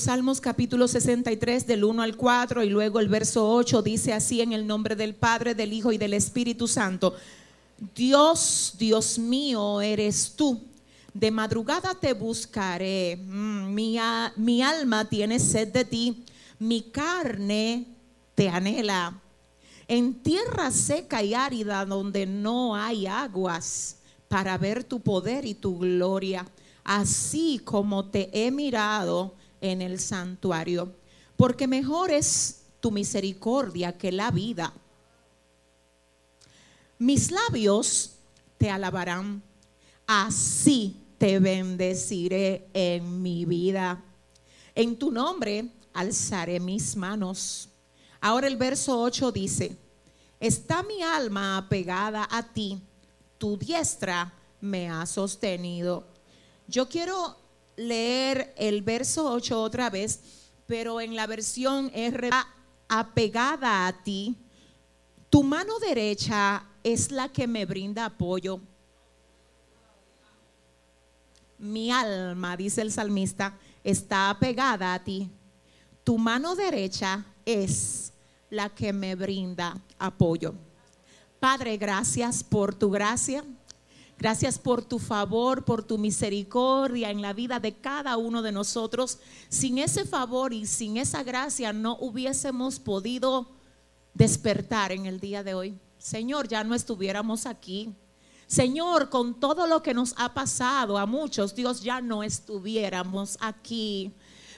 Salmos capítulo 63 del 1 al 4 y luego el verso 8 dice así en el nombre del Padre, del Hijo y del Espíritu Santo. Dios, Dios mío, eres tú. De madrugada te buscaré. Mm, mi, mi alma tiene sed de ti. Mi carne te anhela. En tierra seca y árida donde no hay aguas para ver tu poder y tu gloria, así como te he mirado en el santuario, porque mejor es tu misericordia que la vida. Mis labios te alabarán, así te bendeciré en mi vida. En tu nombre alzaré mis manos. Ahora el verso 8 dice, está mi alma apegada a ti tu diestra me ha sostenido. Yo quiero leer el verso 8 otra vez, pero en la versión R apegada a ti. Tu mano derecha es la que me brinda apoyo. Mi alma, dice el salmista, está apegada a ti. Tu mano derecha es la que me brinda apoyo. Padre, gracias por tu gracia. Gracias por tu favor, por tu misericordia en la vida de cada uno de nosotros. Sin ese favor y sin esa gracia no hubiésemos podido despertar en el día de hoy. Señor, ya no estuviéramos aquí. Señor, con todo lo que nos ha pasado a muchos, Dios, ya no estuviéramos aquí.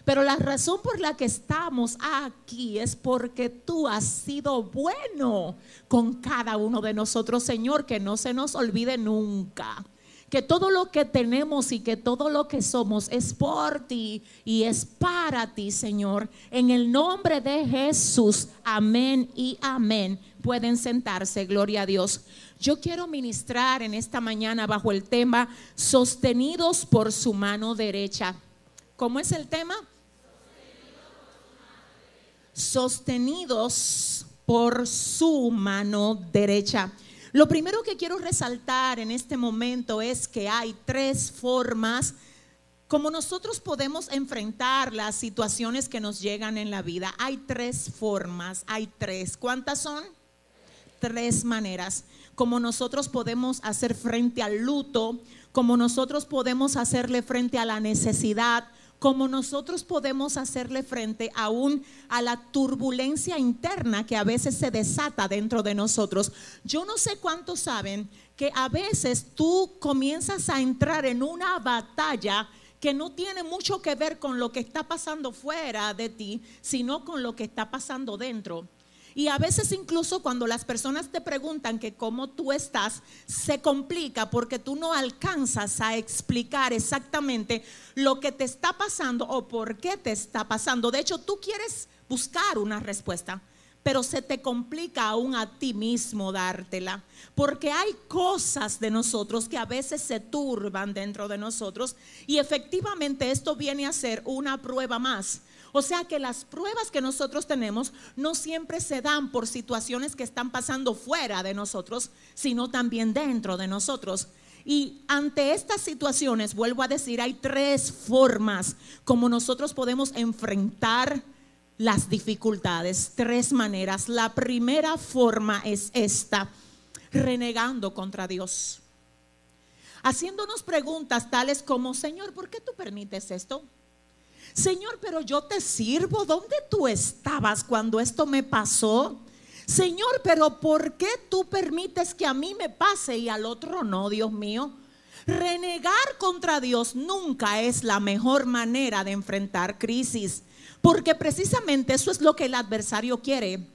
Pero la razón por la que estamos aquí es porque tú has sido bueno con cada uno de nosotros, Señor, que no se nos olvide nunca. Que todo lo que tenemos y que todo lo que somos es por ti y es para ti, Señor. En el nombre de Jesús, amén y amén. Pueden sentarse, gloria a Dios. Yo quiero ministrar en esta mañana bajo el tema sostenidos por su mano derecha. ¿Cómo es el tema? Sostenidos por su mano derecha. Lo primero que quiero resaltar en este momento es que hay tres formas como nosotros podemos enfrentar las situaciones que nos llegan en la vida. Hay tres formas, hay tres. ¿Cuántas son? Tres maneras. Como nosotros podemos hacer frente al luto, como nosotros podemos hacerle frente a la necesidad, como nosotros podemos hacerle frente aún a la turbulencia interna que a veces se desata dentro de nosotros. Yo no sé cuántos saben que a veces tú comienzas a entrar en una batalla que no tiene mucho que ver con lo que está pasando fuera de ti, sino con lo que está pasando dentro. Y a veces incluso cuando las personas te preguntan que cómo tú estás, se complica porque tú no alcanzas a explicar exactamente lo que te está pasando o por qué te está pasando. De hecho, tú quieres buscar una respuesta, pero se te complica aún a ti mismo dártela. Porque hay cosas de nosotros que a veces se turban dentro de nosotros y efectivamente esto viene a ser una prueba más o sea que las pruebas que nosotros tenemos no siempre se dan por situaciones que están pasando fuera de nosotros, sino también dentro de nosotros. Y ante estas situaciones, vuelvo a decir, hay tres formas como nosotros podemos enfrentar las dificultades, tres maneras. La primera forma es esta, renegando contra Dios. Haciéndonos preguntas tales como, Señor, ¿por qué tú permites esto? Señor, pero yo te sirvo. ¿Dónde tú estabas cuando esto me pasó? Señor, pero ¿por qué tú permites que a mí me pase y al otro no, Dios mío? Renegar contra Dios nunca es la mejor manera de enfrentar crisis, porque precisamente eso es lo que el adversario quiere.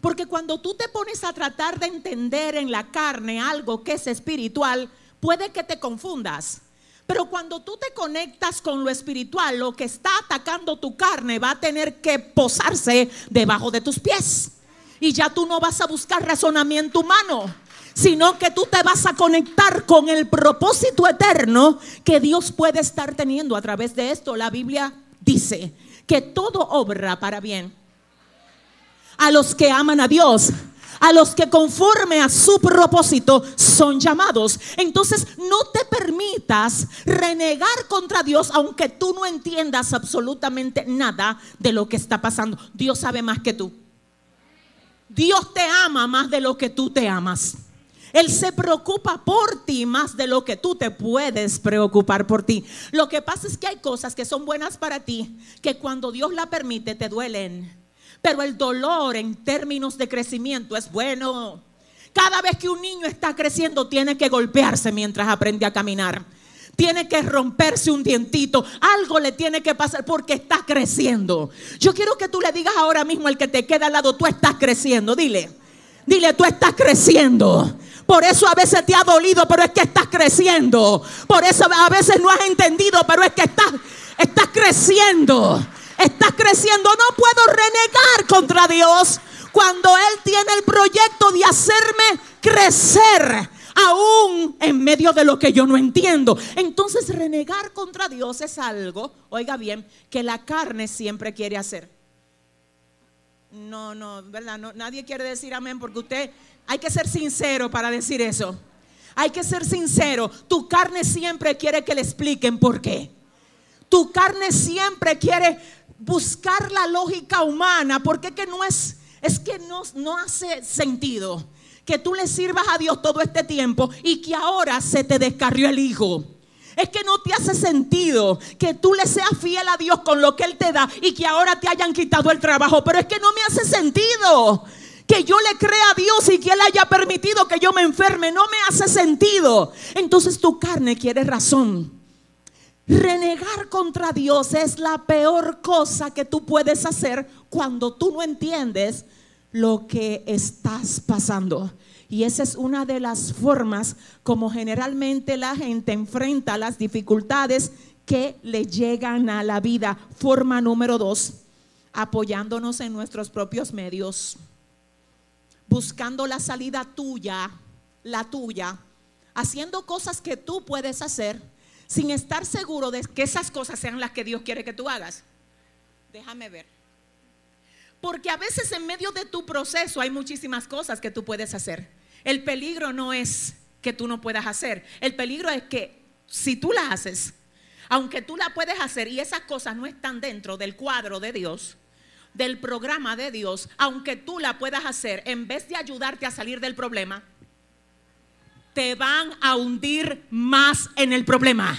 Porque cuando tú te pones a tratar de entender en la carne algo que es espiritual, puede que te confundas. Pero cuando tú te conectas con lo espiritual, lo que está atacando tu carne va a tener que posarse debajo de tus pies. Y ya tú no vas a buscar razonamiento humano, sino que tú te vas a conectar con el propósito eterno que Dios puede estar teniendo a través de esto. La Biblia dice que todo obra para bien a los que aman a Dios a los que conforme a su propósito son llamados. Entonces no te permitas renegar contra Dios aunque tú no entiendas absolutamente nada de lo que está pasando. Dios sabe más que tú. Dios te ama más de lo que tú te amas. Él se preocupa por ti más de lo que tú te puedes preocupar por ti. Lo que pasa es que hay cosas que son buenas para ti, que cuando Dios la permite te duelen. Pero el dolor en términos de crecimiento es bueno. Cada vez que un niño está creciendo tiene que golpearse mientras aprende a caminar. Tiene que romperse un dientito. Algo le tiene que pasar porque está creciendo. Yo quiero que tú le digas ahora mismo al que te queda al lado, tú estás creciendo. Dile, dile, tú estás creciendo. Por eso a veces te ha dolido, pero es que estás creciendo. Por eso a veces no has entendido, pero es que estás, estás creciendo. Estás creciendo. No puedo renegar contra Dios cuando Él tiene el proyecto de hacerme crecer. Aún en medio de lo que yo no entiendo. Entonces renegar contra Dios es algo, oiga bien, que la carne siempre quiere hacer. No, no, ¿verdad? No, nadie quiere decir amén porque usted hay que ser sincero para decir eso. Hay que ser sincero. Tu carne siempre quiere que le expliquen por qué. Tu carne siempre quiere buscar la lógica humana porque que no es, es que no, no hace sentido que tú le sirvas a Dios todo este tiempo y que ahora se te descarrió el hijo. Es que no te hace sentido que tú le seas fiel a Dios con lo que Él te da y que ahora te hayan quitado el trabajo. Pero es que no me hace sentido que yo le crea a Dios y que Él haya permitido que yo me enferme. No me hace sentido. Entonces tu carne quiere razón. Renegar contra Dios es la peor cosa que tú puedes hacer cuando tú no entiendes lo que estás pasando. Y esa es una de las formas como generalmente la gente enfrenta las dificultades que le llegan a la vida. Forma número dos, apoyándonos en nuestros propios medios buscando la salida tuya, la tuya, haciendo cosas que tú puedes hacer sin estar seguro de que esas cosas sean las que Dios quiere que tú hagas. Déjame ver. Porque a veces en medio de tu proceso hay muchísimas cosas que tú puedes hacer. El peligro no es que tú no puedas hacer. El peligro es que si tú la haces, aunque tú la puedes hacer y esas cosas no están dentro del cuadro de Dios, del programa de Dios, aunque tú la puedas hacer, en vez de ayudarte a salir del problema, te van a hundir más en el problema.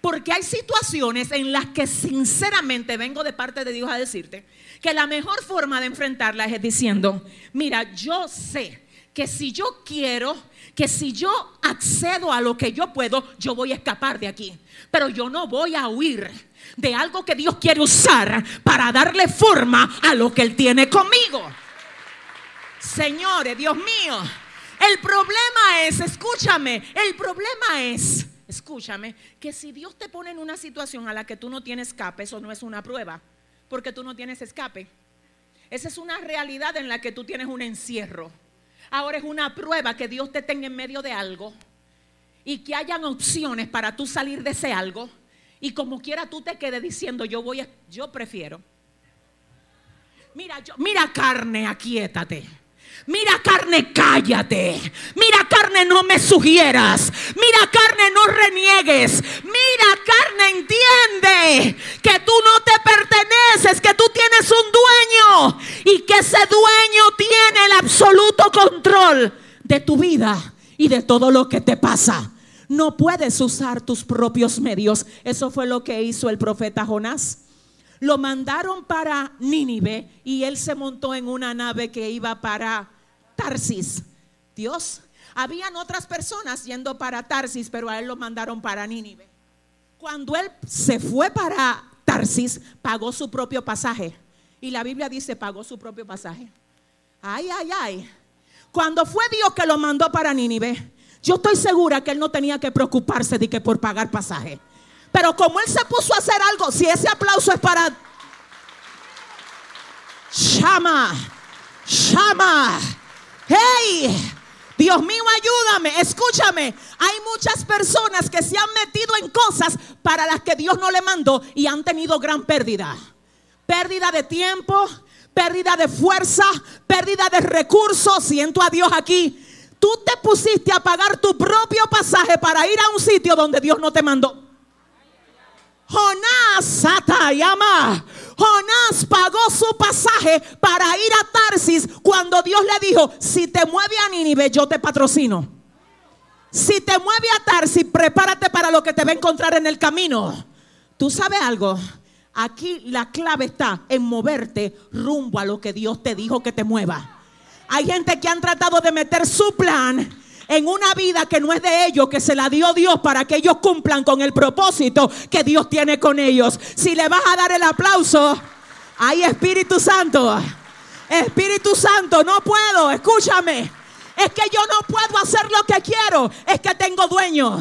Porque hay situaciones en las que sinceramente vengo de parte de Dios a decirte que la mejor forma de enfrentarlas es diciendo, mira, yo sé que si yo quiero, que si yo accedo a lo que yo puedo, yo voy a escapar de aquí. Pero yo no voy a huir de algo que Dios quiere usar para darle forma a lo que Él tiene conmigo. Señores, Dios mío, el problema es, escúchame, el problema es, escúchame, que si Dios te pone en una situación a la que tú no tienes escape, eso no es una prueba, porque tú no tienes escape. Esa es una realidad en la que tú tienes un encierro. Ahora es una prueba que Dios te tenga en medio de algo y que hayan opciones para tú salir de ese algo y como quiera tú te quedes diciendo, yo voy a, yo prefiero. Mira, yo, mira carne, aquíétate. Mira carne, cállate. Mira carne, no me sugieras. Mira carne, no reniegues. Mira carne, entiende que tú no te perteneces, que tú tienes un dueño y que ese dueño tiene el absoluto control de tu vida y de todo lo que te pasa. No puedes usar tus propios medios. Eso fue lo que hizo el profeta Jonás. Lo mandaron para Nínive y él se montó en una nave que iba para Tarsis. Dios, habían otras personas yendo para Tarsis, pero a él lo mandaron para Nínive. Cuando él se fue para Tarsis, pagó su propio pasaje. Y la Biblia dice, pagó su propio pasaje. Ay, ay, ay. Cuando fue Dios que lo mandó para Nínive, yo estoy segura que él no tenía que preocuparse de que por pagar pasaje. Pero como él se puso a hacer algo, si ese aplauso es para llama, llama, hey, Dios mío, ayúdame, escúchame. Hay muchas personas que se han metido en cosas para las que Dios no le mandó y han tenido gran pérdida. Pérdida de tiempo, pérdida de fuerza, pérdida de recursos. Siento a Dios aquí. Tú te pusiste a pagar tu propio pasaje para ir a un sitio donde Dios no te mandó. Jonás, Satayama. Jonás pagó su pasaje para ir a Tarsis cuando Dios le dijo, si te mueve a Nínive, yo te patrocino. Si te mueve a Tarsis, prepárate para lo que te va a encontrar en el camino. ¿Tú sabes algo? Aquí la clave está en moverte rumbo a lo que Dios te dijo que te mueva. Hay gente que han tratado de meter su plan en una vida que no es de ellos, que se la dio Dios para que ellos cumplan con el propósito que Dios tiene con ellos. Si le vas a dar el aplauso, hay Espíritu Santo. Espíritu Santo, no puedo, escúchame. Es que yo no puedo hacer lo que quiero, es que tengo dueño.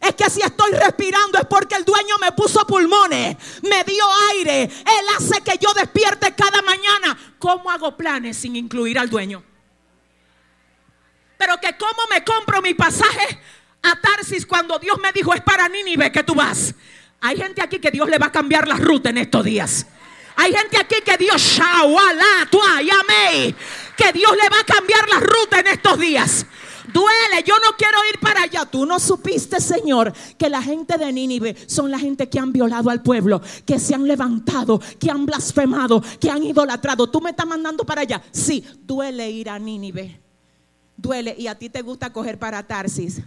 Es que si estoy respirando es porque el dueño me puso pulmones, me dio aire. Él hace que yo despierte cada mañana. ¿Cómo hago planes sin incluir al dueño? Pero que cómo me compro mi pasaje a Tarsis cuando Dios me dijo es para Nínive que tú vas. Hay gente aquí que Dios le va a cambiar la ruta en estos días. Hay gente aquí que Dios, que Dios le va a cambiar la ruta en estos días. Duele, yo no quiero ir para allá. Tú no supiste, Señor, que la gente de Nínive son la gente que han violado al pueblo, que se han levantado, que han blasfemado, que han idolatrado. Tú me estás mandando para allá. Sí, duele ir a Nínive. Duele y a ti te gusta coger para Tarsis.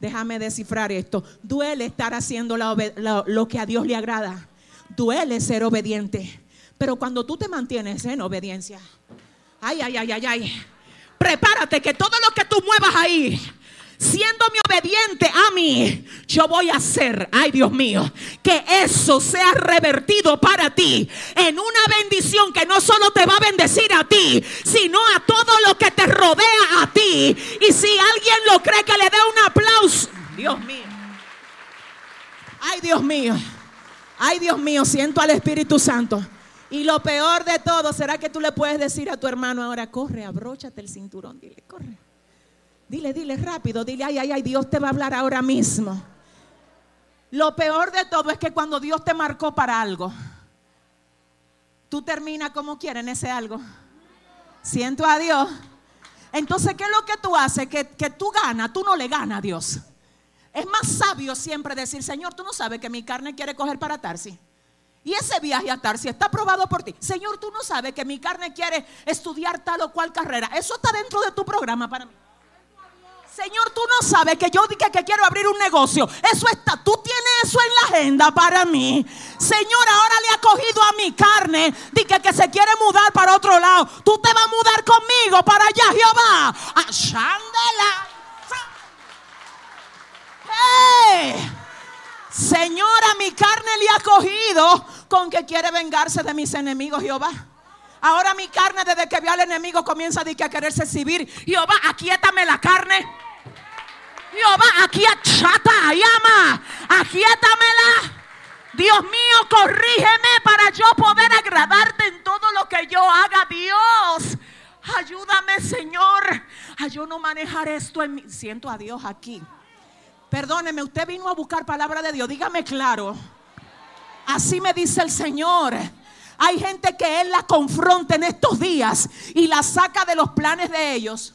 Déjame descifrar esto. Duele estar haciendo lo que a Dios le agrada. Duele ser obediente. Pero cuando tú te mantienes en obediencia, ay, ay, ay, ay, ay prepárate que todo lo que tú muevas ahí, siéndome obediente a mí, yo voy a hacer, ay Dios mío, que eso sea revertido para ti en una bendición que no solo te va a bendecir a ti, sino a todo lo que te rodea a ti. Y si alguien lo cree, que le dé un aplauso. Dios mío. Ay Dios mío. Ay Dios mío, siento al Espíritu Santo. Y lo peor de todo será que tú le puedes decir a tu hermano ahora, corre, abróchate el cinturón, dile, corre. Dile, dile rápido, dile, ay, ay, ay, Dios te va a hablar ahora mismo. Lo peor de todo es que cuando Dios te marcó para algo, tú terminas como quieres en ese algo. Siento a Dios. Entonces, ¿qué es lo que tú haces? Que, que tú ganas, tú no le ganas a Dios. Es más sabio siempre decir, Señor, tú no sabes que mi carne quiere coger para Tarsi. Y ese viaje a Tarsi está aprobado por ti. Señor, tú no sabes que mi carne quiere estudiar tal o cual carrera. Eso está dentro de tu programa para mí. Señor, tú no sabes que yo dije que quiero abrir un negocio. Eso está, tú tienes eso en la agenda para mí. Señor, ahora le ha cogido a mi carne. Dije que se quiere mudar para otro lado. Tú te vas a mudar conmigo para allá, Jehová. A. Señora, mi carne le ha cogido con que quiere vengarse de mis enemigos, Jehová. Ahora mi carne, desde que vio al enemigo, comienza a, a quererse exhibir. Jehová, aquíétame la carne. Jehová, chata, llama, aquíétamela. Dios mío, corrígeme para yo poder agradarte en todo lo que yo haga, Dios. Ayúdame, Señor, a yo no manejar esto en mi... Siento a Dios aquí. Perdóneme, usted vino a buscar palabra de Dios. Dígame claro. Así me dice el Señor. Hay gente que Él la confronta en estos días y la saca de los planes de ellos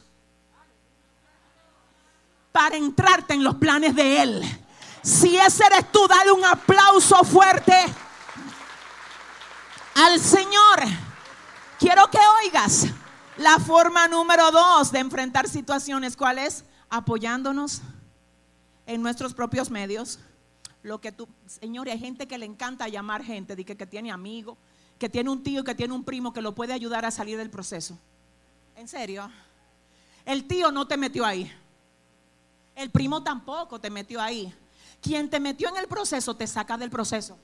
para entrarte en los planes de Él. Si ese eres tú, dale un aplauso fuerte al Señor. Quiero que oigas la forma número dos de enfrentar situaciones. ¿Cuál es? Apoyándonos en nuestros propios medios. Lo que tú, Señor, hay gente que le encanta llamar gente, de que, que tiene amigos, que tiene un tío, que tiene un primo que lo puede ayudar a salir del proceso. En serio, el tío no te metió ahí. El primo tampoco te metió ahí. Quien te metió en el proceso te saca del proceso.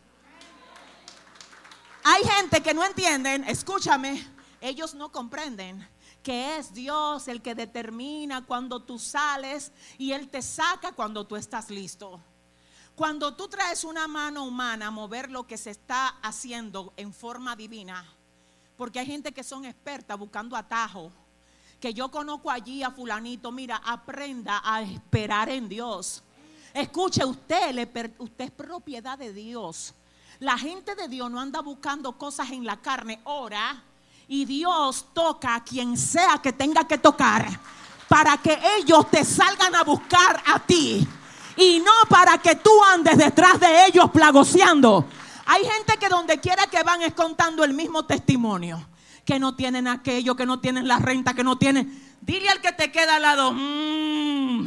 Hay gente que no entienden, escúchame, ellos no comprenden que es Dios el que determina cuando tú sales y Él te saca cuando tú estás listo. Cuando tú traes una mano humana a mover lo que se está haciendo en forma divina, porque hay gente que son expertas buscando atajo, que yo conozco allí a fulanito, mira, aprenda a esperar en Dios. Escuche, usted, usted es propiedad de Dios. La gente de Dios no anda buscando cosas en la carne, ora Y Dios toca a quien sea que tenga que tocar para que ellos te salgan a buscar a ti y no para que tú andes detrás de ellos plagoseando. Hay gente que donde quiera que van es contando el mismo testimonio, que no tienen aquello, que no tienen la renta, que no tienen... Dile al que te queda al lado, mm".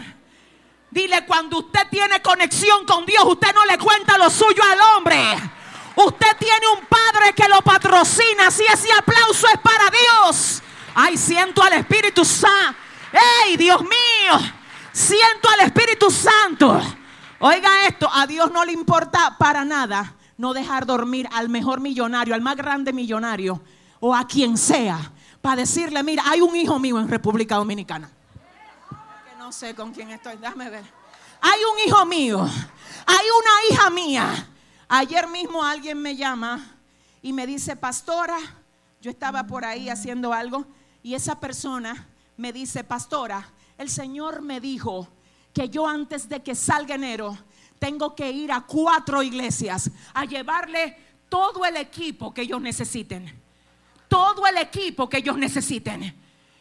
dile cuando usted tiene conexión con Dios, usted no le cuenta lo suyo al hombre. Usted tiene un padre que lo patrocina. Si ese aplauso es para Dios. Ay, siento al Espíritu Santo. ¡Ey, Dios mío! Siento al Espíritu Santo. Oiga esto, a Dios no le importa para nada no dejar dormir al mejor millonario, al más grande millonario o a quien sea, para decirle, mira, hay un hijo mío en República Dominicana. Que no sé con quién estoy, déjame ver. Hay un hijo mío, hay una hija mía. Ayer mismo alguien me llama y me dice, pastora, yo estaba por ahí haciendo algo y esa persona me dice, pastora, el Señor me dijo que yo antes de que salga enero tengo que ir a cuatro iglesias a llevarle todo el equipo que ellos necesiten. Todo el equipo que ellos necesiten.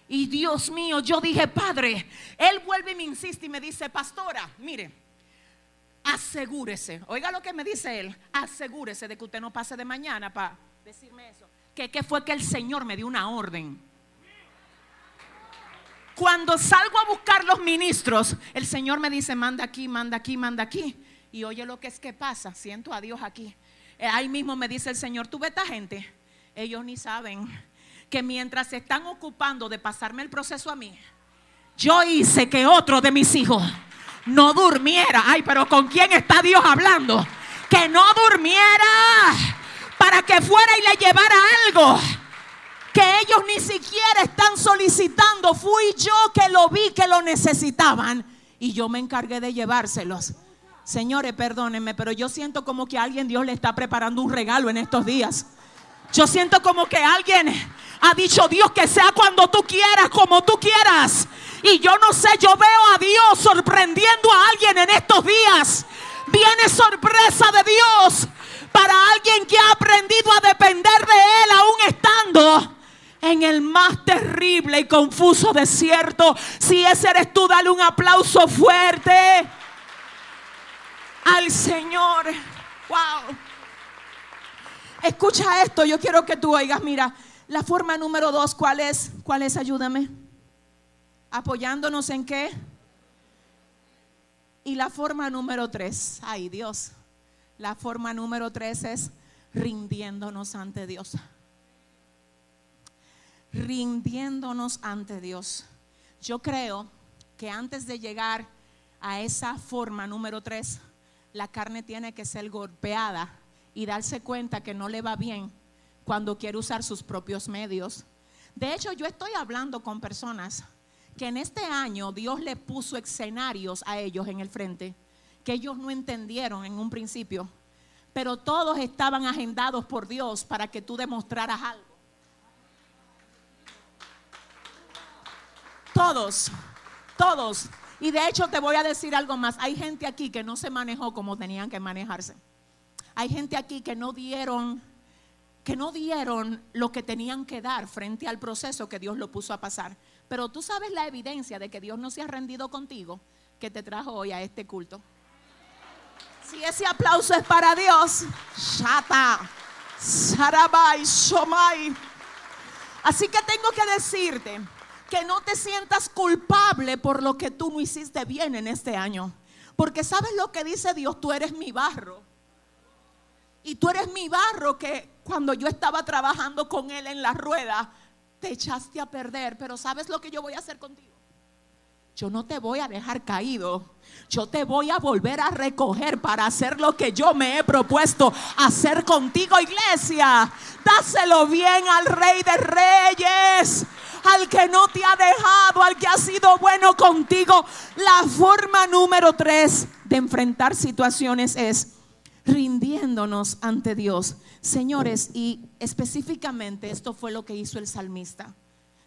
Y Dios mío, yo dije, Padre, Él vuelve y me insiste y me dice, pastora, mire, asegúrese. Oiga lo que me dice Él, asegúrese de que usted no pase de mañana para decirme eso. Que, que fue que el Señor me dio una orden cuando salgo a buscar los ministros, el Señor me dice, manda aquí, manda aquí, manda aquí. Y oye lo que es que pasa, siento a Dios aquí. Eh, ahí mismo me dice el Señor, tú ves esta gente, ellos ni saben que mientras se están ocupando de pasarme el proceso a mí, yo hice que otro de mis hijos no durmiera. Ay, pero ¿con quién está Dios hablando? Que no durmiera para que fuera y le llevara algo que ellos ni siquiera están solicitando. Fui yo que lo vi que lo necesitaban y yo me encargué de llevárselos. Señores, perdónenme, pero yo siento como que alguien Dios le está preparando un regalo en estos días. Yo siento como que alguien ha dicho Dios que sea cuando tú quieras, como tú quieras. Y yo no sé, yo veo a Dios sorprendiendo a alguien en estos días. Viene sorpresa de Dios para alguien que ha aprendido a depender de Él aún estando en el más terrible y confuso desierto. Si ese eres tú, dale un aplauso fuerte al Señor. Wow. Escucha esto, yo quiero que tú oigas, mira, la forma número dos, ¿cuál es? ¿Cuál es? Ayúdame. Apoyándonos en qué? Y la forma número tres, ay Dios, la forma número tres es rindiéndonos ante Dios rindiéndonos ante Dios. Yo creo que antes de llegar a esa forma número tres, la carne tiene que ser golpeada y darse cuenta que no le va bien cuando quiere usar sus propios medios. De hecho, yo estoy hablando con personas que en este año Dios le puso escenarios a ellos en el frente que ellos no entendieron en un principio, pero todos estaban agendados por Dios para que tú demostraras algo. Todos, todos. Y de hecho te voy a decir algo más. Hay gente aquí que no se manejó como tenían que manejarse. Hay gente aquí que no dieron que no dieron lo que tenían que dar frente al proceso que Dios lo puso a pasar. Pero tú sabes la evidencia de que Dios no se ha rendido contigo que te trajo hoy a este culto. Si ese aplauso es para Dios, Shata, Sarabai, Shomai. Así que tengo que decirte que no te sientas culpable por lo que tú no hiciste bien en este año. Porque sabes lo que dice Dios, tú eres mi barro. Y tú eres mi barro que cuando yo estaba trabajando con Él en la rueda, te echaste a perder. Pero ¿sabes lo que yo voy a hacer contigo? Yo no te voy a dejar caído. Yo te voy a volver a recoger para hacer lo que yo me he propuesto hacer contigo, iglesia. Dáselo bien al Rey de Reyes al que no te ha dejado, al que ha sido bueno contigo. La forma número tres de enfrentar situaciones es rindiéndonos ante Dios. Señores, y específicamente esto fue lo que hizo el salmista.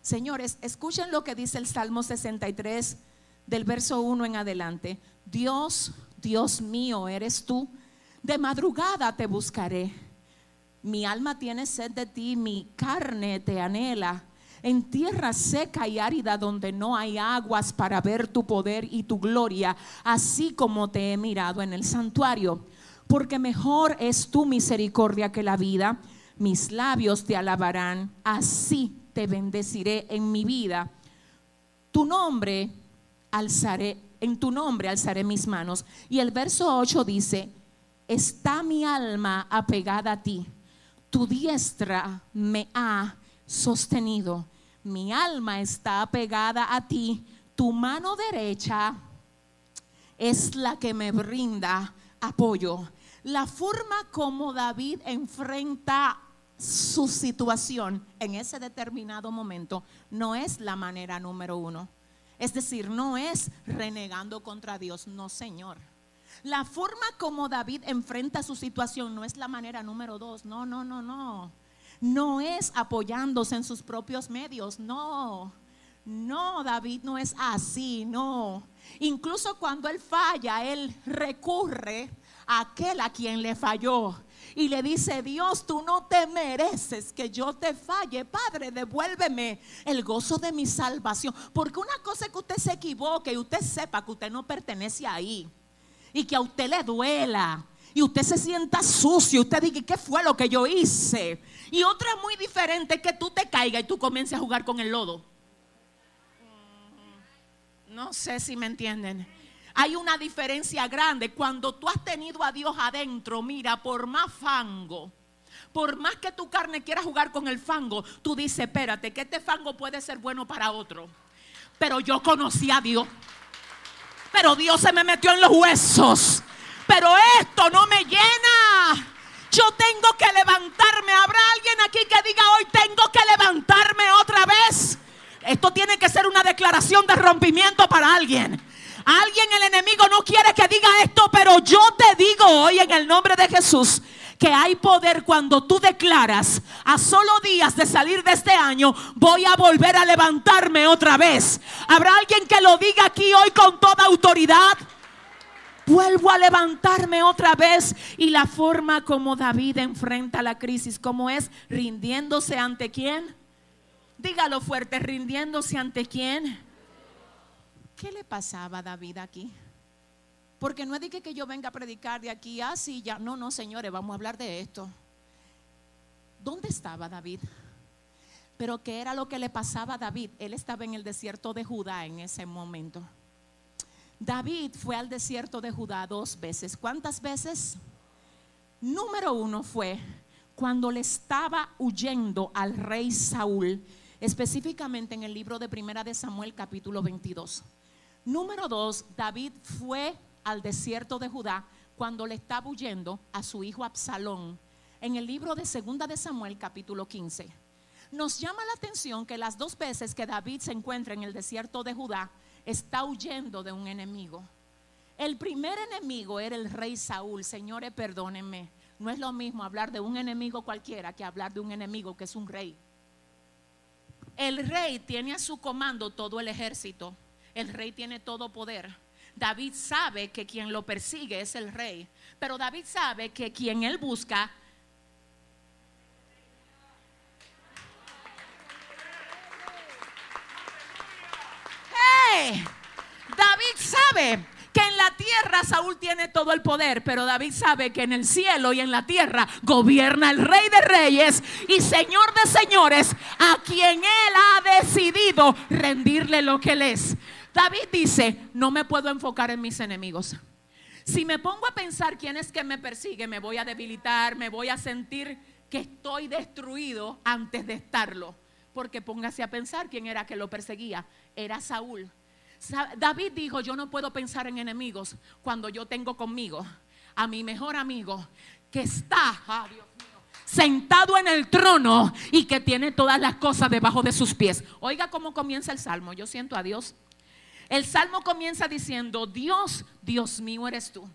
Señores, escuchen lo que dice el Salmo 63 del verso 1 en adelante. Dios, Dios mío, eres tú. De madrugada te buscaré. Mi alma tiene sed de ti, mi carne te anhela. En tierra seca y árida donde no hay aguas para ver tu poder y tu gloria, así como te he mirado en el santuario. Porque mejor es tu misericordia que la vida. Mis labios te alabarán, así te bendeciré en mi vida. Tu nombre alzaré, en tu nombre alzaré mis manos. Y el verso 8 dice, está mi alma apegada a ti tu diestra me ha sostenido. Mi alma está pegada a ti. Tu mano derecha es la que me brinda apoyo. La forma como David enfrenta su situación en ese determinado momento no es la manera número uno. Es decir, no es renegando contra Dios, no Señor. La forma como David enfrenta su situación no es la manera número dos, no, no, no, no. No es apoyándose en sus propios medios, no. No, David no es así, no. Incluso cuando él falla, él recurre a aquel a quien le falló y le dice, Dios, tú no te mereces que yo te falle. Padre, devuélveme el gozo de mi salvación. Porque una cosa es que usted se equivoque y usted sepa que usted no pertenece ahí y que a usted le duela y usted se sienta sucio, usted diga, ¿qué fue lo que yo hice? Y otra muy diferente que tú te caigas y tú comiences a jugar con el lodo. No sé si me entienden. Hay una diferencia grande cuando tú has tenido a Dios adentro, mira, por más fango, por más que tu carne quiera jugar con el fango, tú dices, espérate, que este fango puede ser bueno para otro. Pero yo conocí a Dios. Pero Dios se me metió en los huesos. Pero esto no me llena. Yo tengo que levantarme. ¿Habrá alguien aquí que diga hoy tengo que levantarme otra vez? Esto tiene que ser una declaración de rompimiento para alguien. Alguien, el enemigo, no quiere que diga esto, pero yo te digo hoy en el nombre de Jesús que hay poder cuando tú declaras a solo días de salir de este año, voy a volver a levantarme otra vez. ¿Habrá alguien que lo diga aquí hoy con toda autoridad? Vuelvo a levantarme otra vez y la forma como David enfrenta la crisis, como es rindiéndose ante quién. Dígalo fuerte, rindiéndose ante quién. ¿Qué le pasaba a David aquí? Porque no es de que, yo venga a predicar de aquí, así ah, ya. No, no, señores, vamos a hablar de esto. ¿Dónde estaba David? Pero ¿qué era lo que le pasaba a David? Él estaba en el desierto de Judá en ese momento. David fue al desierto de Judá dos veces. ¿Cuántas veces? Número uno fue cuando le estaba huyendo al rey Saúl, específicamente en el libro de Primera de Samuel capítulo 22. Número dos, David fue al desierto de Judá cuando le estaba huyendo a su hijo Absalón en el libro de Segunda de Samuel capítulo 15. Nos llama la atención que las dos veces que David se encuentra en el desierto de Judá está huyendo de un enemigo. El primer enemigo era el rey Saúl. Señores, perdónenme. No es lo mismo hablar de un enemigo cualquiera que hablar de un enemigo que es un rey. El rey tiene a su comando todo el ejército. El rey tiene todo poder. David sabe que quien lo persigue es el rey, pero David sabe que quien él busca Hey, David sabe que en la tierra Saúl tiene todo el poder, pero David sabe que en el cielo y en la tierra gobierna el rey de reyes y señor de señores, a quien él ha decidido rendirle lo que él es. David dice, no me puedo enfocar en mis enemigos. Si me pongo a pensar quién es que me persigue, me voy a debilitar, me voy a sentir que estoy destruido antes de estarlo. Porque póngase a pensar quién era que lo perseguía. Era Saúl. David dijo, yo no puedo pensar en enemigos cuando yo tengo conmigo a mi mejor amigo que está, ah, sentado en el trono y que tiene todas las cosas debajo de sus pies. Oiga cómo comienza el salmo. Yo siento a Dios el salmo comienza diciendo, Dios, Dios mío eres tú,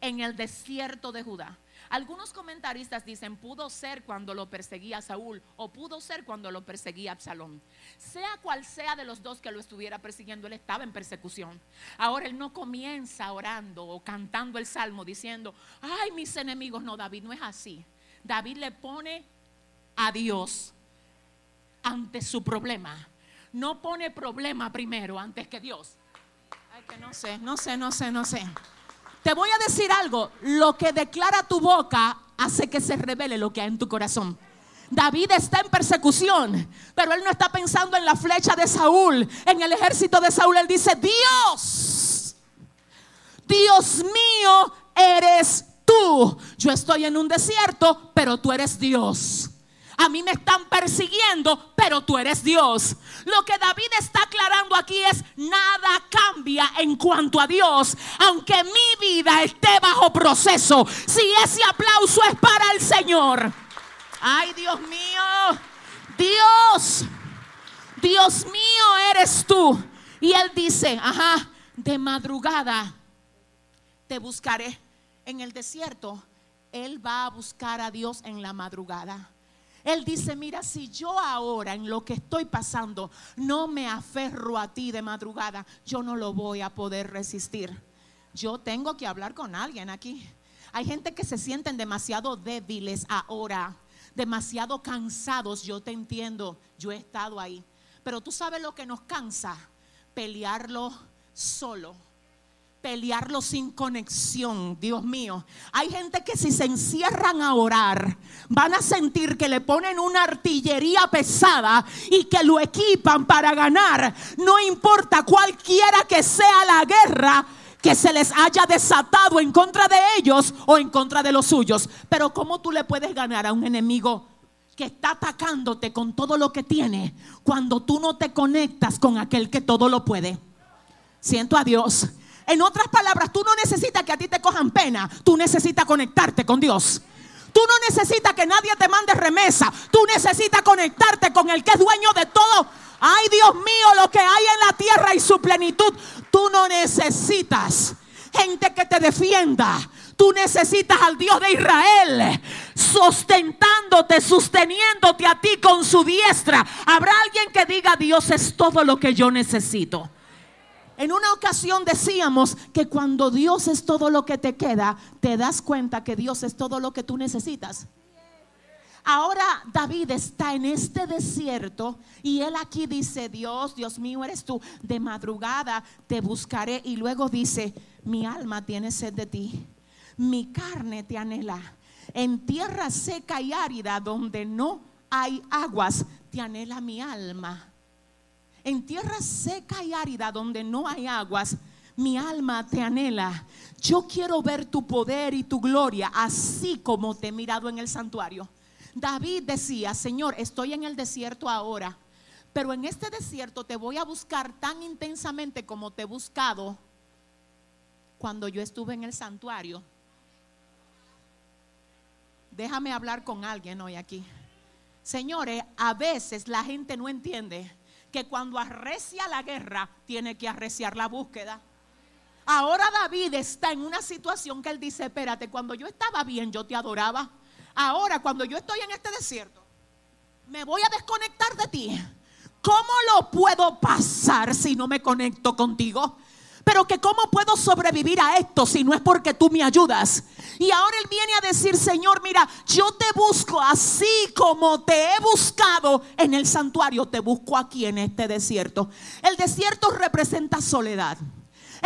en el desierto de Judá. Algunos comentaristas dicen, pudo ser cuando lo perseguía Saúl o pudo ser cuando lo perseguía Absalón. Sea cual sea de los dos que lo estuviera persiguiendo, él estaba en persecución. Ahora él no comienza orando o cantando el salmo diciendo, ay, mis enemigos, no, David, no es así. David le pone a Dios ante su problema. No pone problema primero antes que Dios. Ay, que no sé, no sé, no sé, no sé. Te voy a decir algo. Lo que declara tu boca hace que se revele lo que hay en tu corazón. David está en persecución, pero él no está pensando en la flecha de Saúl, en el ejército de Saúl. Él dice, Dios, Dios mío, eres tú. Yo estoy en un desierto, pero tú eres Dios. A mí me están persiguiendo, pero tú eres Dios. Lo que David está aclarando aquí es, nada cambia en cuanto a Dios, aunque mi vida esté bajo proceso. Si ese aplauso es para el Señor. Ay, Dios mío, Dios, Dios mío eres tú. Y él dice, ajá, de madrugada te buscaré en el desierto. Él va a buscar a Dios en la madrugada. Él dice, mira, si yo ahora en lo que estoy pasando no me aferro a ti de madrugada, yo no lo voy a poder resistir. Yo tengo que hablar con alguien aquí. Hay gente que se sienten demasiado débiles ahora, demasiado cansados. Yo te entiendo, yo he estado ahí. Pero tú sabes lo que nos cansa, pelearlo solo pelearlo sin conexión, Dios mío. Hay gente que si se encierran a orar, van a sentir que le ponen una artillería pesada y que lo equipan para ganar. No importa cualquiera que sea la guerra que se les haya desatado en contra de ellos o en contra de los suyos. Pero ¿cómo tú le puedes ganar a un enemigo? que está atacándote con todo lo que tiene cuando tú no te conectas con aquel que todo lo puede. Siento a Dios. En otras palabras, tú no necesitas que a ti te cojan pena, tú necesitas conectarte con Dios. Tú no necesitas que nadie te mande remesa, tú necesitas conectarte con el que es dueño de todo. Ay Dios mío, lo que hay en la tierra y su plenitud, tú no necesitas gente que te defienda. Tú necesitas al Dios de Israel sustentándote, sosteniéndote a ti con su diestra. Habrá alguien que diga, Dios es todo lo que yo necesito. En una ocasión decíamos que cuando Dios es todo lo que te queda, te das cuenta que Dios es todo lo que tú necesitas. Ahora David está en este desierto y él aquí dice, Dios, Dios mío eres tú, de madrugada te buscaré y luego dice, mi alma tiene sed de ti, mi carne te anhela. En tierra seca y árida donde no hay aguas, te anhela mi alma. En tierra seca y árida donde no hay aguas, mi alma te anhela. Yo quiero ver tu poder y tu gloria, así como te he mirado en el santuario. David decía, Señor, estoy en el desierto ahora, pero en este desierto te voy a buscar tan intensamente como te he buscado cuando yo estuve en el santuario. Déjame hablar con alguien hoy aquí. Señores, a veces la gente no entiende que cuando arrecia la guerra, tiene que arreciar la búsqueda. Ahora David está en una situación que él dice, espérate, cuando yo estaba bien, yo te adoraba. Ahora, cuando yo estoy en este desierto, me voy a desconectar de ti. ¿Cómo lo puedo pasar si no me conecto contigo? Pero que cómo puedo sobrevivir a esto si no es porque tú me ayudas. Y ahora Él viene a decir, Señor, mira, yo te busco así como te he buscado en el santuario, te busco aquí en este desierto. El desierto representa soledad.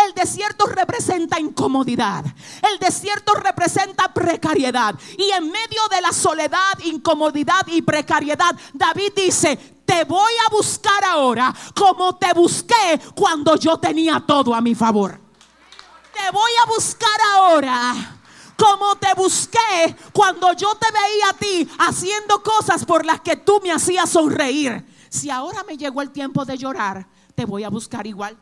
El desierto representa incomodidad. El desierto representa precariedad. Y en medio de la soledad, incomodidad y precariedad, David dice, te voy a buscar ahora como te busqué cuando yo tenía todo a mi favor. Te voy a buscar ahora como te busqué cuando yo te veía a ti haciendo cosas por las que tú me hacías sonreír. Si ahora me llegó el tiempo de llorar, te voy a buscar igual.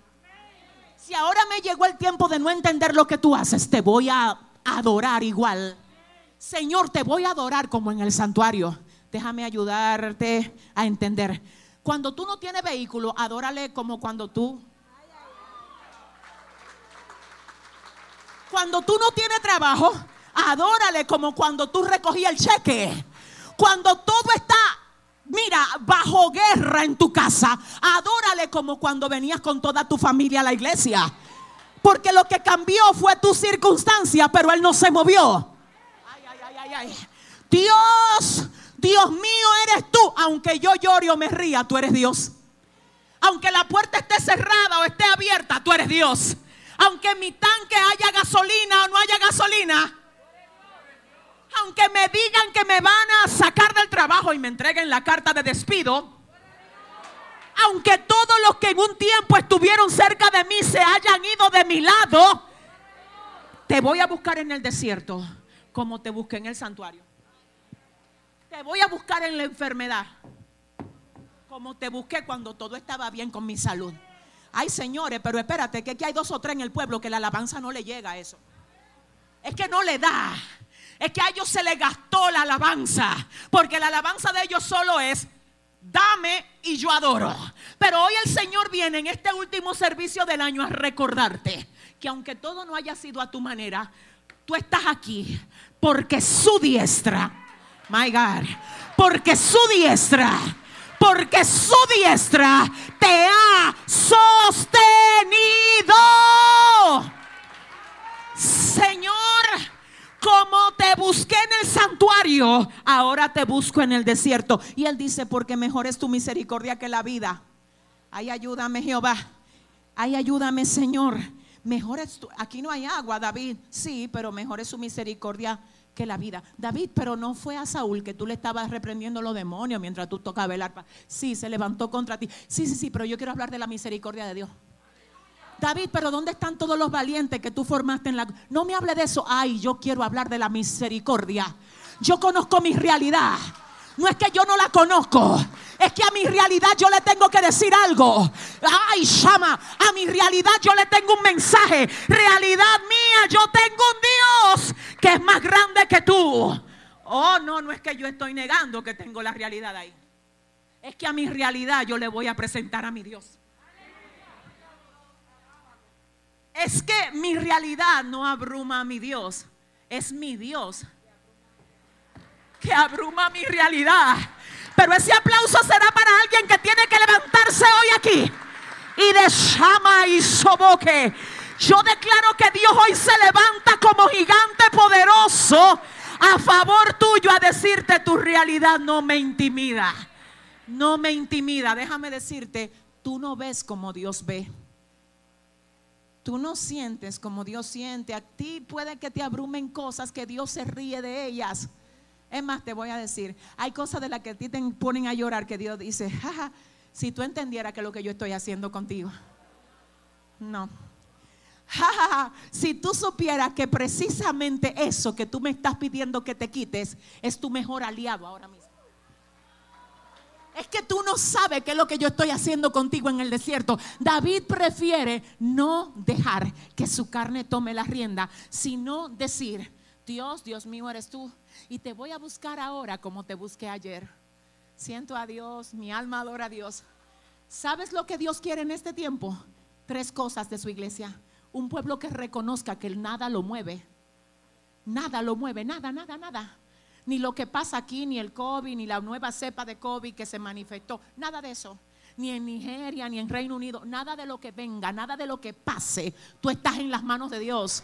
Si ahora me llegó el tiempo de no entender lo que tú haces, te voy a adorar igual. Señor, te voy a adorar como en el santuario déjame ayudarte a entender. Cuando tú no tienes vehículo, adórale como cuando tú... Cuando tú no tienes trabajo, adórale como cuando tú recogías el cheque. Cuando todo está, mira, bajo guerra en tu casa, adórale como cuando venías con toda tu familia a la iglesia. Porque lo que cambió fue tu circunstancia, pero él no se movió. Ay, ay, ay, ay. Dios, Dios mío eres tú. Aunque yo llore o me ría, tú eres Dios. Aunque la puerta esté cerrada o esté abierta, tú eres Dios. Aunque en mi tanque haya gasolina o no haya gasolina. Aunque me digan que me van a sacar del trabajo y me entreguen la carta de despido. Aunque todos los que en un tiempo estuvieron cerca de mí se hayan ido de mi lado. Te voy a buscar en el desierto como te busqué en el santuario. Te voy a buscar en la enfermedad como te busqué cuando todo estaba bien con mi salud. Ay, señores, pero espérate, que aquí hay dos o tres en el pueblo que la alabanza no le llega a eso. Es que no le da. Es que a ellos se les gastó la alabanza. Porque la alabanza de ellos solo es, dame y yo adoro. Pero hoy el Señor viene en este último servicio del año a recordarte que aunque todo no haya sido a tu manera, tú estás aquí porque su diestra, my God, porque su diestra porque su diestra te ha sostenido. Señor, como te busqué en el santuario, ahora te busco en el desierto. Y él dice, porque mejor es tu misericordia que la vida. Ay, ayúdame Jehová. Ay, ayúdame Señor. Mejor es tu, aquí no hay agua, David. Sí, pero mejor es su misericordia que la vida. David, pero no fue a Saúl que tú le estabas reprendiendo los demonios mientras tú tocabas el arpa. Sí, se levantó contra ti. Sí, sí, sí, pero yo quiero hablar de la misericordia de Dios. David, pero ¿dónde están todos los valientes que tú formaste en la... No me hable de eso. Ay, yo quiero hablar de la misericordia. Yo conozco mi realidad. No es que yo no la conozco. Es que a mi realidad yo le tengo que decir algo. Ay, llama. A mi realidad yo le tengo un mensaje. Realidad mía, yo tengo un Dios que es más grande que tú. Oh, no, no es que yo estoy negando que tengo la realidad ahí. Es que a mi realidad yo le voy a presentar a mi Dios. Es que mi realidad no abruma a mi Dios. Es mi Dios que abruma mi realidad. Pero ese aplauso será para alguien que tiene que levantarse hoy aquí y de llama y soboque. Yo declaro que Dios hoy se levanta como gigante poderoso a favor tuyo a decirte tu realidad no me intimida. No me intimida. Déjame decirte, tú no ves como Dios ve. Tú no sientes como Dios siente. A ti puede que te abrumen cosas que Dios se ríe de ellas. Es más, te voy a decir, hay cosas de las que a ti te ponen a llorar que Dios dice, jaja, si tú entendieras que es lo que yo estoy haciendo contigo. No. Jajaja, si tú supieras que precisamente eso que tú me estás pidiendo que te quites es tu mejor aliado ahora mismo. Es que tú no sabes qué es lo que yo estoy haciendo contigo en el desierto. David prefiere no dejar que su carne tome la rienda, sino decir, Dios, Dios mío eres tú y te voy a buscar ahora como te busqué ayer. Siento a Dios, mi alma adora a Dios. ¿Sabes lo que Dios quiere en este tiempo? Tres cosas de su iglesia. Un pueblo que reconozca que nada lo mueve. Nada lo mueve, nada, nada, nada. Ni lo que pasa aquí, ni el COVID, ni la nueva cepa de COVID que se manifestó. Nada de eso. Ni en Nigeria, ni en Reino Unido. Nada de lo que venga, nada de lo que pase. Tú estás en las manos de Dios.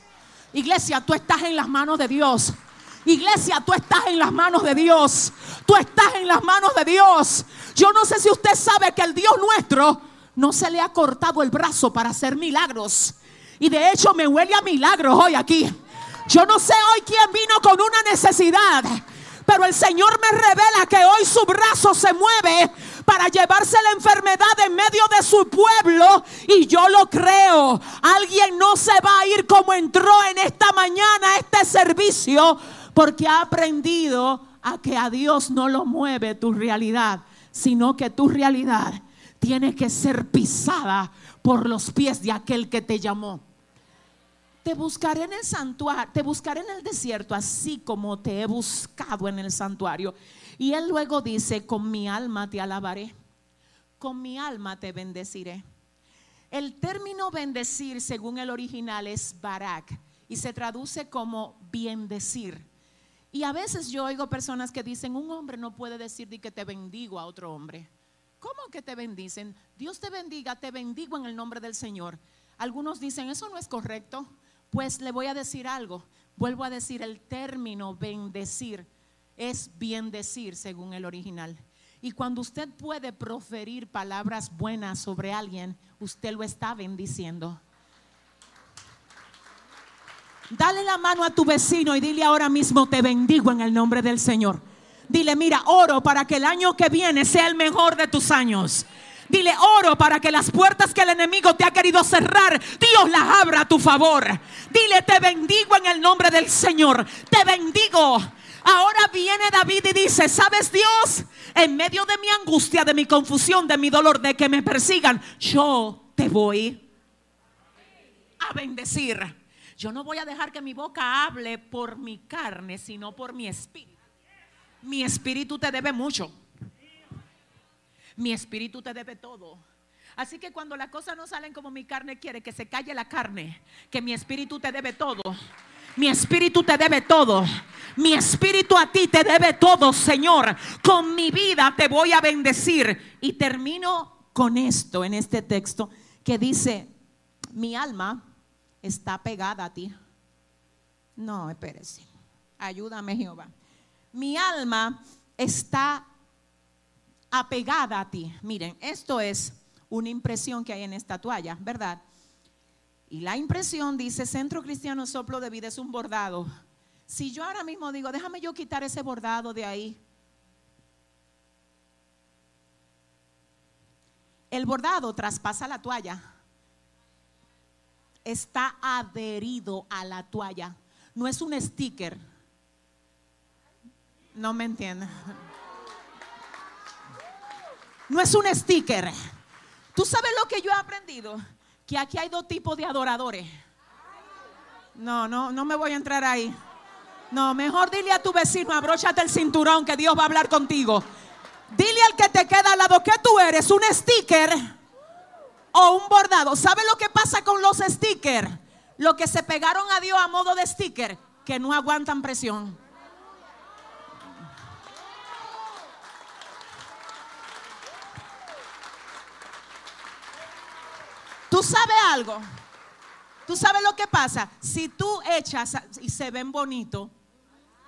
Iglesia, tú estás en las manos de Dios. Iglesia, tú estás en las manos de Dios. Tú estás en las manos de Dios. Yo no sé si usted sabe que el Dios nuestro no se le ha cortado el brazo para hacer milagros. Y de hecho me huele a milagros hoy aquí. Yo no sé hoy quién vino con una necesidad. Pero el Señor me revela que hoy su brazo se mueve para llevarse la enfermedad en medio de su pueblo. Y yo lo creo. Alguien no se va a ir como entró en esta mañana este servicio porque ha aprendido a que a Dios no lo mueve tu realidad, sino que tu realidad tiene que ser pisada por los pies de aquel que te llamó. Te buscaré en el santuario, te buscaré en el desierto, así como te he buscado en el santuario. Y él luego dice, con mi alma te alabaré, con mi alma te bendeciré. El término bendecir, según el original, es barak y se traduce como bendecir. Y a veces yo oigo personas que dicen, un hombre no puede decir que te bendigo a otro hombre. ¿Cómo que te bendicen? Dios te bendiga, te bendigo en el nombre del Señor. Algunos dicen, eso no es correcto. Pues le voy a decir algo. Vuelvo a decir el término bendecir. es bien decir según el original. Y cuando usted puede proferir palabras buenas sobre alguien, usted lo está bendiciendo. Dale la mano a tu vecino y dile ahora mismo, te bendigo en el nombre del Señor. Dile, mira, oro para que el año que viene sea el mejor de tus años. Dile, oro para que las puertas que el enemigo te ha querido cerrar, Dios las abra a tu favor. Dile, te bendigo en el nombre del Señor. Te bendigo. Ahora viene David y dice, ¿sabes Dios? En medio de mi angustia, de mi confusión, de mi dolor, de que me persigan, yo te voy a bendecir. Yo no voy a dejar que mi boca hable por mi carne, sino por mi espíritu. Mi espíritu te debe mucho. Mi espíritu te debe todo. Así que cuando las cosas no salen como mi carne quiere, que se calle la carne, que mi espíritu te debe todo. Mi espíritu te debe todo. Mi espíritu a ti te debe todo, Señor. Con mi vida te voy a bendecir. Y termino con esto en este texto que dice, mi alma está pegada a ti. No, espérese. Ayúdame, Jehová. Mi alma está apegada a ti. Miren, esto es una impresión que hay en esta toalla, ¿verdad? Y la impresión dice, Centro Cristiano Soplo de Vida es un bordado. Si yo ahora mismo digo, déjame yo quitar ese bordado de ahí. El bordado traspasa la toalla. Está adherido a la toalla. No es un sticker. No me entienden. No es un sticker. ¿Tú sabes lo que yo he aprendido? Que aquí hay dos tipos de adoradores. No, no, no me voy a entrar ahí. No, mejor dile a tu vecino, abróchate el cinturón que Dios va a hablar contigo. Dile al que te queda al lado que tú eres un sticker o un bordado. ¿Sabe lo que pasa con los stickers? Lo que se pegaron a Dios a modo de sticker, que no aguantan presión. Tú sabes algo. Tú sabes lo que pasa. Si tú echas y se ven bonitos.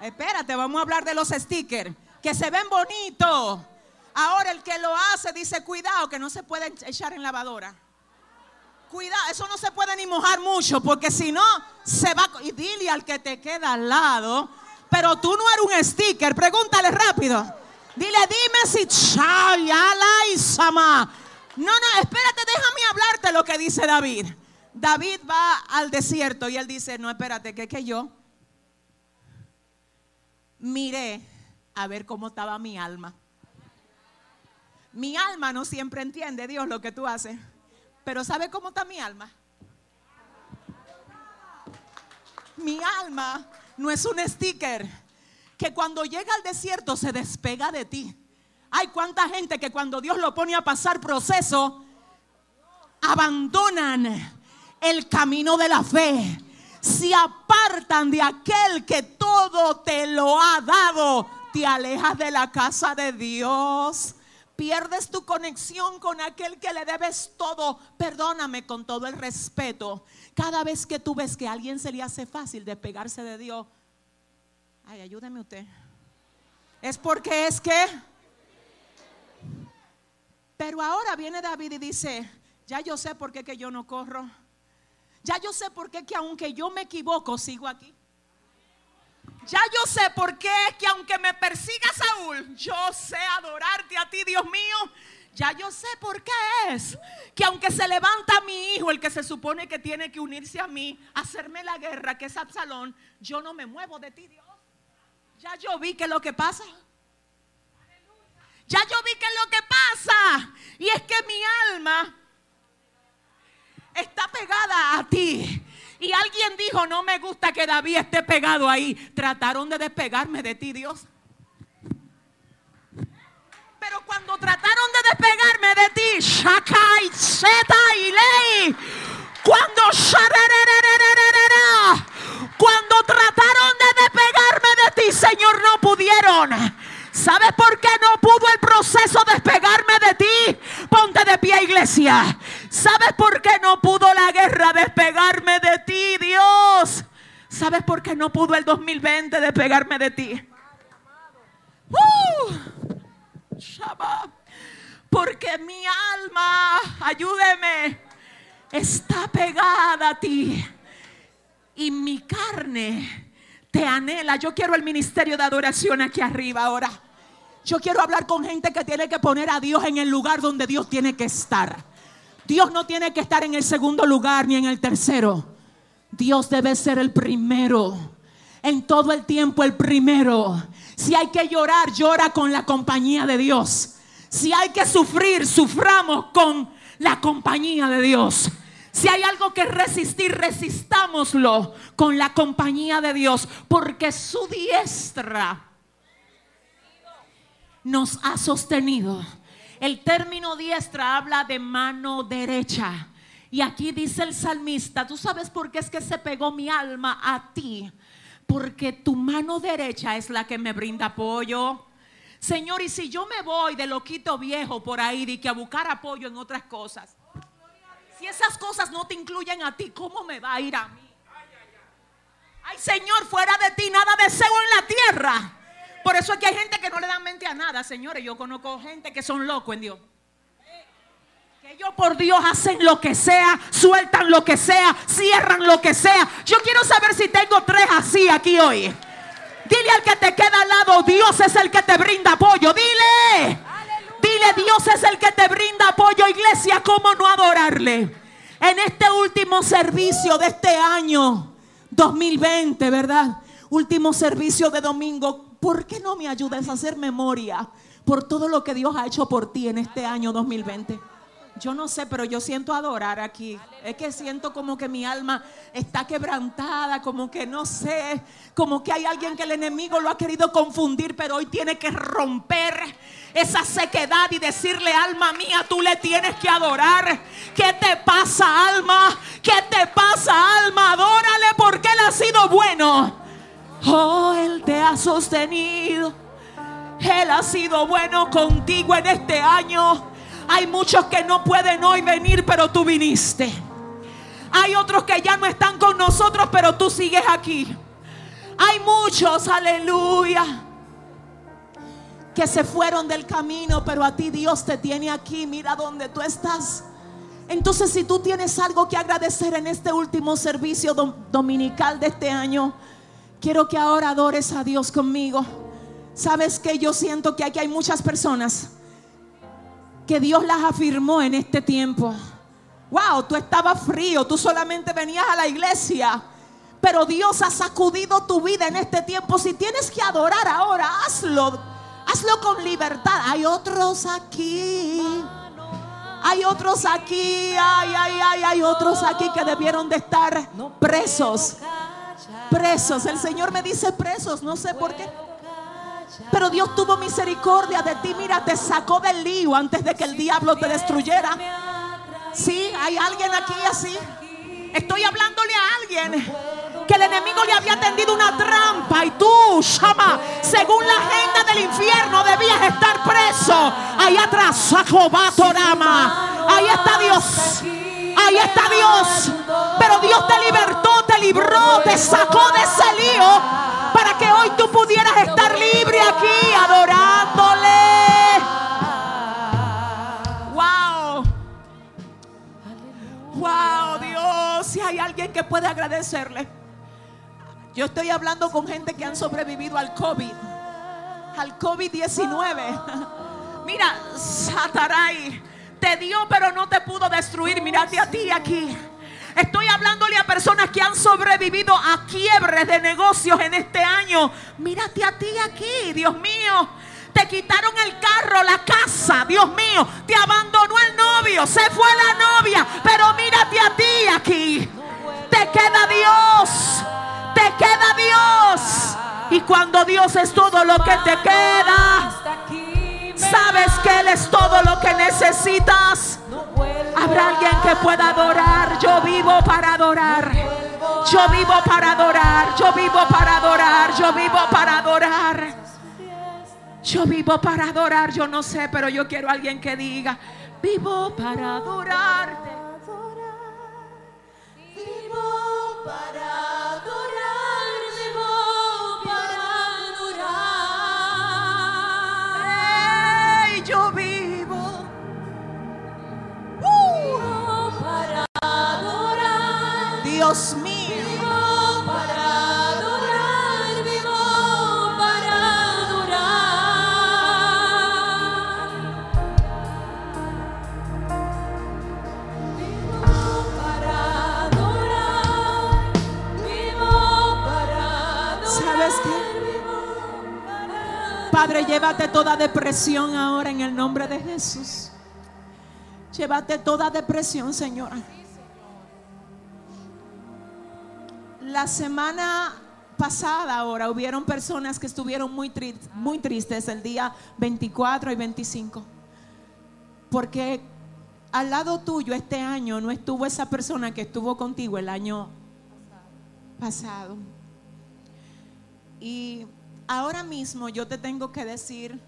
Espérate, vamos a hablar de los stickers. Que se ven bonitos. Ahora el que lo hace dice, cuidado, que no se puede echar en lavadora. Cuidado, eso no se puede ni mojar mucho, porque si no, se va. Y dile al que te queda al lado, pero tú no eres un sticker, pregúntale rápido. Dile, dime si no, no, espérate, déjame hablarte lo que dice David. David va al desierto y él dice, no, espérate, que que yo miré a ver cómo estaba mi alma. Mi alma no siempre entiende, Dios, lo que tú haces. Pero ¿sabe cómo está mi alma? Mi alma no es un sticker que cuando llega al desierto se despega de ti. Hay cuánta gente que cuando Dios lo pone a pasar proceso, abandonan el camino de la fe. Se apartan de aquel que todo te lo ha dado. Te alejas de la casa de Dios. Pierdes tu conexión con aquel que le debes todo. Perdóname con todo el respeto. Cada vez que tú ves que a alguien se le hace fácil despegarse de Dios, ay, ayúdeme usted. Es porque es que pero ahora viene David y dice, ya yo sé por qué que yo no corro. Ya yo sé por qué que aunque yo me equivoco, sigo aquí. Ya yo sé por qué que aunque me persiga Saúl, yo sé adorarte a ti, Dios mío. Ya yo sé por qué es que aunque se levanta mi hijo, el que se supone que tiene que unirse a mí, hacerme la guerra, que es Absalón, yo no me muevo de ti, Dios. Ya yo vi que lo que pasa ya yo vi qué es lo que pasa. Y es que mi alma está pegada a ti. Y alguien dijo, no me gusta que David esté pegado ahí. Trataron de despegarme de ti, Dios. Pero cuando trataron de despegarme de ti, Shakai, Zeta y Ley, cuando, cuando trataron de despegarme de ti, Señor, no pudieron. ¿Sabes por qué no pudo el proceso despegarme de ti? Ponte de pie, iglesia. ¿Sabes por qué no pudo la guerra despegarme de ti, Dios? ¿Sabes por qué no pudo el 2020 despegarme de ti? Uh. Porque mi alma, ayúdeme, está pegada a ti. Y mi carne te anhela. Yo quiero el ministerio de adoración aquí arriba ahora. Yo quiero hablar con gente que tiene que poner a Dios en el lugar donde Dios tiene que estar. Dios no tiene que estar en el segundo lugar ni en el tercero. Dios debe ser el primero. En todo el tiempo el primero. Si hay que llorar, llora con la compañía de Dios. Si hay que sufrir, suframos con la compañía de Dios. Si hay algo que resistir, resistámoslo con la compañía de Dios. Porque su diestra nos ha sostenido. El término diestra habla de mano derecha. Y aquí dice el salmista, ¿tú sabes por qué es que se pegó mi alma a ti? Porque tu mano derecha es la que me brinda apoyo. Señor, y si yo me voy de loquito viejo por ahí de que a buscar apoyo en otras cosas, si esas cosas no te incluyen a ti, ¿cómo me va a ir a mí? Ay, Señor, fuera de ti nada deseo en la tierra. Por eso es que hay gente que no le dan mente a nada, señores. Yo conozco gente que son locos en Dios. Que ellos por Dios hacen lo que sea, sueltan lo que sea, cierran lo que sea. Yo quiero saber si tengo tres así aquí hoy. Dile al que te queda al lado, Dios es el que te brinda apoyo. Dile. Dile, Dios es el que te brinda apoyo, iglesia. ¿Cómo no adorarle? En este último servicio de este año 2020, ¿verdad? Último servicio de domingo. ¿Por qué no me ayudas a hacer memoria por todo lo que Dios ha hecho por ti en este año 2020? Yo no sé, pero yo siento adorar aquí. Es que siento como que mi alma está quebrantada, como que no sé, como que hay alguien que el enemigo lo ha querido confundir, pero hoy tiene que romper esa sequedad y decirle, alma mía, tú le tienes que adorar. ¿Qué te pasa, alma? ¿Qué te pasa, alma? Adórale porque Él ha sido bueno. Oh, Él te ha sostenido. Él ha sido bueno contigo en este año. Hay muchos que no pueden hoy venir, pero tú viniste. Hay otros que ya no están con nosotros, pero tú sigues aquí. Hay muchos, aleluya, que se fueron del camino, pero a ti Dios te tiene aquí. Mira dónde tú estás. Entonces, si tú tienes algo que agradecer en este último servicio dominical de este año, Quiero que ahora adores a Dios conmigo. Sabes que yo siento que aquí hay muchas personas que Dios las afirmó en este tiempo. Wow, tú estabas frío, tú solamente venías a la iglesia. Pero Dios ha sacudido tu vida en este tiempo. Si tienes que adorar ahora, hazlo. Hazlo con libertad. Hay otros aquí. Hay otros aquí. Hay, hay, hay, hay otros aquí que debieron de estar presos presos. El Señor me dice presos, no sé por qué. Pero Dios tuvo misericordia de ti. Mira, te sacó del lío antes de que el diablo te destruyera. Sí, hay alguien aquí así. Estoy hablándole a alguien que el enemigo le había tendido una trampa y tú, Shama, según la agenda del infierno debías estar preso. Ahí atrás, Rama. Ahí está Dios. Ahí está Dios. Pero Dios te libertó, libró, te sacó de ese lío para que hoy tú pudieras estar libre aquí adorándole. Wow. Wow, Dios. Si hay alguien que puede agradecerle. Yo estoy hablando con gente que han sobrevivido al COVID. Al COVID-19. Mira, Sataray te dio, pero no te pudo destruir. Mírate a ti aquí. Estoy hablándole a personas que han sobrevivido a quiebres de negocios en este año. Mírate a ti aquí, Dios mío. Te quitaron el carro, la casa, Dios mío. Te abandonó el novio, se fue la novia. Pero mírate a ti aquí. Te queda Dios. Te queda Dios. Y cuando Dios es todo lo que te queda Sabes que Él es todo lo que necesitas. Habrá alguien que pueda adorar. Yo vivo para adorar. Yo vivo para adorar. Yo vivo para adorar. Yo vivo para adorar. Yo vivo para adorar. Yo no sé, pero yo quiero alguien que diga, vivo para adorarte. Dios mío. Vivo para adorar, vivo para adorar. Vivo para adorar, vivo para adorar. ¿Sabes qué? Padre, llévate toda depresión ahora en el nombre de Jesús. Llévate toda depresión, Señora. La semana pasada ahora hubieron personas que estuvieron muy, muy tristes el día 24 y 25. Porque al lado tuyo este año no estuvo esa persona que estuvo contigo el año pasado. Y ahora mismo yo te tengo que decir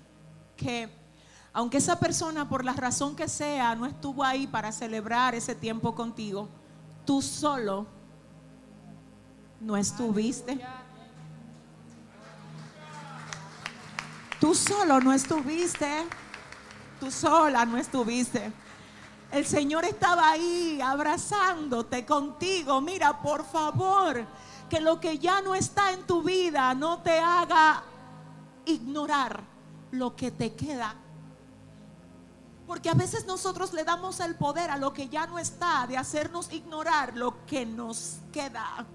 que aunque esa persona por la razón que sea no estuvo ahí para celebrar ese tiempo contigo, tú solo no estuviste. Tú solo no estuviste. Tú sola no estuviste. El Señor estaba ahí abrazándote contigo. Mira, por favor, que lo que ya no está en tu vida no te haga ignorar lo que te queda. Porque a veces nosotros le damos el poder a lo que ya no está, de hacernos ignorar lo que nos queda.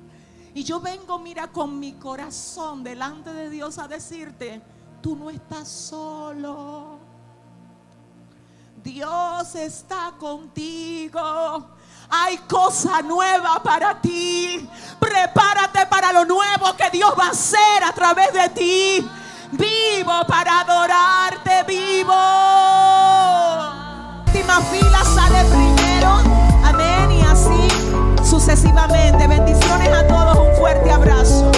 Y yo vengo, mira, con mi corazón delante de Dios a decirte, tú no estás solo. Dios está contigo. Hay cosa nueva para ti. Prepárate para lo nuevo que Dios va a hacer a través de ti. Vivo para adorarte, vivo. Última fila sale primero. Amén. Y así sucesivamente. Bendiciones a todos fuerte abrazo.